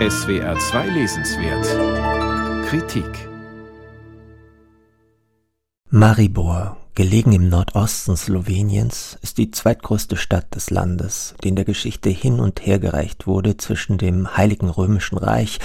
SWR 2 Lesenswert Kritik Maribor, gelegen im Nordosten Sloweniens, ist die zweitgrößte Stadt des Landes, die in der Geschichte hin und her gereicht wurde zwischen dem Heiligen Römischen Reich,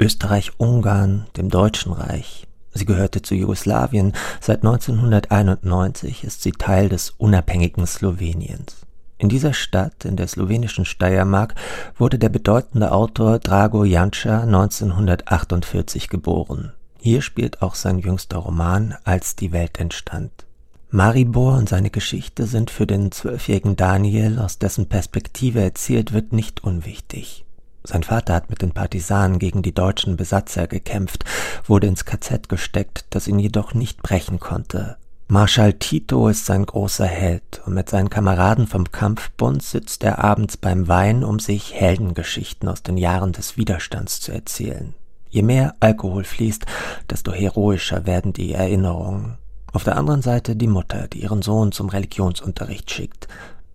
Österreich-Ungarn, dem Deutschen Reich. Sie gehörte zu Jugoslawien, seit 1991 ist sie Teil des unabhängigen Sloweniens. In dieser Stadt in der slowenischen Steiermark wurde der bedeutende Autor Drago Janša 1948 geboren. Hier spielt auch sein jüngster Roman Als die Welt entstand. Maribor und seine Geschichte sind für den zwölfjährigen Daniel, aus dessen Perspektive erzählt wird, nicht unwichtig. Sein Vater hat mit den Partisanen gegen die deutschen Besatzer gekämpft, wurde ins KZ gesteckt, das ihn jedoch nicht brechen konnte. Marschall Tito ist sein großer Held und mit seinen Kameraden vom Kampfbund sitzt er abends beim Wein, um sich Heldengeschichten aus den Jahren des Widerstands zu erzählen. Je mehr Alkohol fließt, desto heroischer werden die Erinnerungen. Auf der anderen Seite die Mutter, die ihren Sohn zum Religionsunterricht schickt.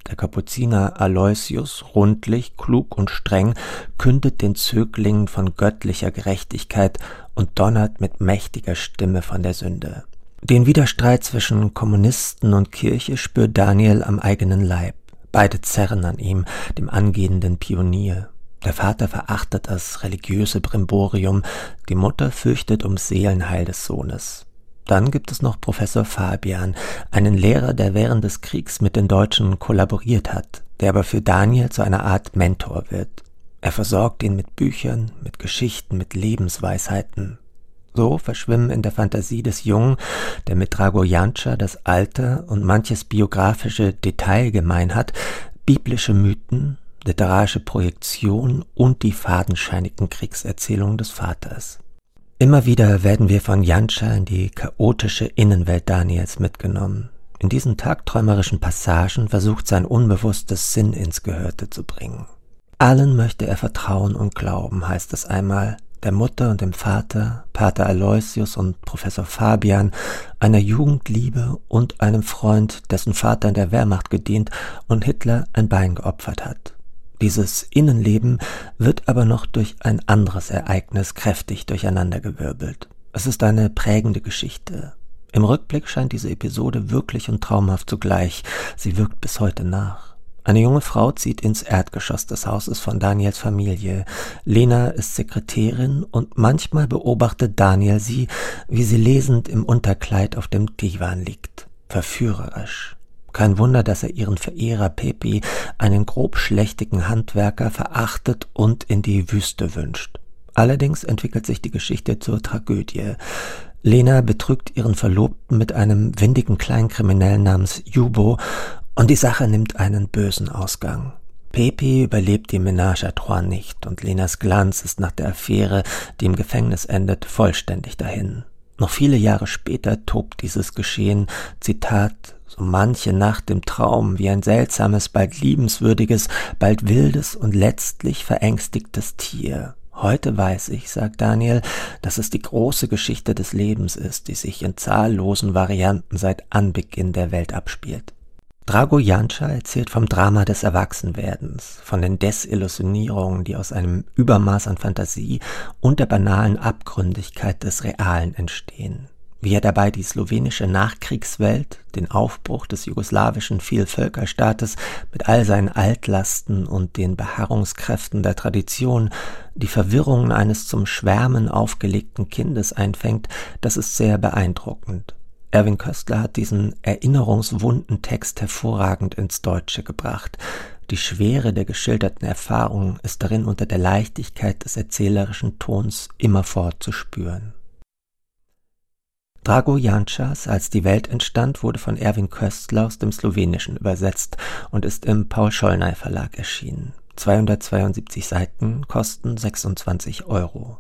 Der Kapuziner Aloysius, rundlich, klug und streng, kündet den Zöglingen von göttlicher Gerechtigkeit und donnert mit mächtiger Stimme von der Sünde. Den Widerstreit zwischen Kommunisten und Kirche spürt Daniel am eigenen Leib. Beide zerren an ihm, dem angehenden Pionier. Der Vater verachtet das religiöse Brimborium, die Mutter fürchtet ums Seelenheil des Sohnes. Dann gibt es noch Professor Fabian, einen Lehrer, der während des Kriegs mit den Deutschen kollaboriert hat, der aber für Daniel zu einer Art Mentor wird. Er versorgt ihn mit Büchern, mit Geschichten, mit Lebensweisheiten. So verschwimmen in der Fantasie des Jungen, der mit Dragojantscha das Alter und manches biografische Detail gemein hat, biblische Mythen, literarische Projektion und die fadenscheinigen Kriegserzählungen des Vaters. Immer wieder werden wir von Jantscha in die chaotische Innenwelt Daniels mitgenommen. In diesen tagträumerischen Passagen versucht sein unbewusstes Sinn ins Gehörte zu bringen. Allen möchte er vertrauen und glauben, heißt es einmal, der Mutter und dem Vater, Pater Aloysius und Professor Fabian, einer Jugendliebe und einem Freund, dessen Vater in der Wehrmacht gedient und Hitler ein Bein geopfert hat. Dieses Innenleben wird aber noch durch ein anderes Ereignis kräftig durcheinandergewirbelt. Es ist eine prägende Geschichte. Im Rückblick scheint diese Episode wirklich und traumhaft zugleich. Sie wirkt bis heute nach. Eine junge Frau zieht ins Erdgeschoss des Hauses von Daniels Familie. Lena ist Sekretärin und manchmal beobachtet Daniel sie, wie sie lesend im Unterkleid auf dem Divan liegt. Verführerisch. Kein Wunder, dass er ihren Verehrer Pepi, einen grobschlächtigen Handwerker, verachtet und in die Wüste wünscht. Allerdings entwickelt sich die Geschichte zur Tragödie. Lena betrügt ihren Verlobten mit einem windigen Kleinkriminellen namens Jubo und die Sache nimmt einen bösen Ausgang. Pepe überlebt die Ménage à Trois nicht und Lenas Glanz ist nach der Affäre, die im Gefängnis endet, vollständig dahin. Noch viele Jahre später tobt dieses Geschehen, Zitat, so manche Nacht im Traum wie ein seltsames, bald liebenswürdiges, bald wildes und letztlich verängstigtes Tier. Heute weiß ich, sagt Daniel, dass es die große Geschichte des Lebens ist, die sich in zahllosen Varianten seit Anbeginn der Welt abspielt. Drago Janša erzählt vom Drama des Erwachsenwerdens, von den Desillusionierungen, die aus einem Übermaß an Fantasie und der banalen Abgründigkeit des Realen entstehen. Wie er dabei die slowenische Nachkriegswelt, den Aufbruch des jugoslawischen Vielvölkerstaates mit all seinen Altlasten und den Beharrungskräften der Tradition, die Verwirrungen eines zum Schwärmen aufgelegten Kindes einfängt, das ist sehr beeindruckend. Erwin Köstler hat diesen erinnerungswunden Text hervorragend ins Deutsche gebracht. Die Schwere der geschilderten Erfahrungen ist darin unter der Leichtigkeit des erzählerischen Tons immerfort zu spüren. Drago Jančas, als die Welt entstand, wurde von Erwin Köstler aus dem Slowenischen übersetzt und ist im Paul Schollnay Verlag erschienen. 272 Seiten kosten 26 Euro.